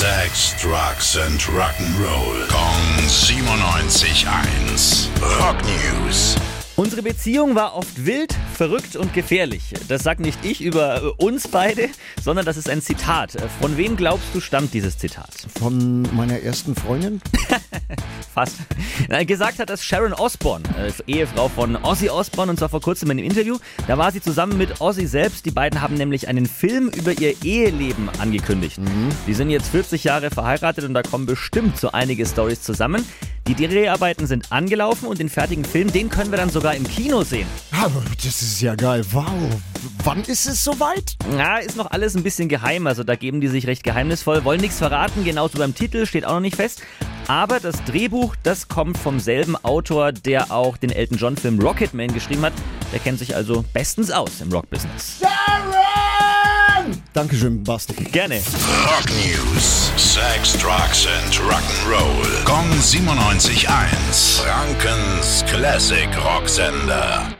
Sex, Drugs and Rock'n'Roll. Kong 97.1. Rock News. Unsere Beziehung war oft wild, verrückt und gefährlich. Das sagt nicht ich über äh, uns beide, sondern das ist ein Zitat. Von wem glaubst du stammt dieses Zitat? Von meiner ersten Freundin? Fast. Gesagt hat das Sharon Osbourne, äh, Ehefrau von Ozzy Osbourne, und zwar vor kurzem in einem Interview. Da war sie zusammen mit Ozzy selbst. Die beiden haben nämlich einen Film über ihr Eheleben angekündigt. Die sind jetzt 40 Jahre verheiratet und da kommen bestimmt so einige Stories zusammen. Die Dreharbeiten sind angelaufen und den fertigen Film, den können wir dann sogar im Kino sehen. Aber das ist ja geil. Wow. Wann ist es soweit? Na, ist noch alles ein bisschen geheim, also da geben die sich recht geheimnisvoll, wollen nichts verraten, genauso beim Titel, steht auch noch nicht fest. Aber das Drehbuch, das kommt vom selben Autor, der auch den Elton John Film Rocketman geschrieben hat. Der kennt sich also bestens aus im Rockbusiness. Dankeschön, Basti. Gerne. Rock News. Sex, Drugs and Rock'n'Roll. Kong 97.1. Frankens Classic Rocksender.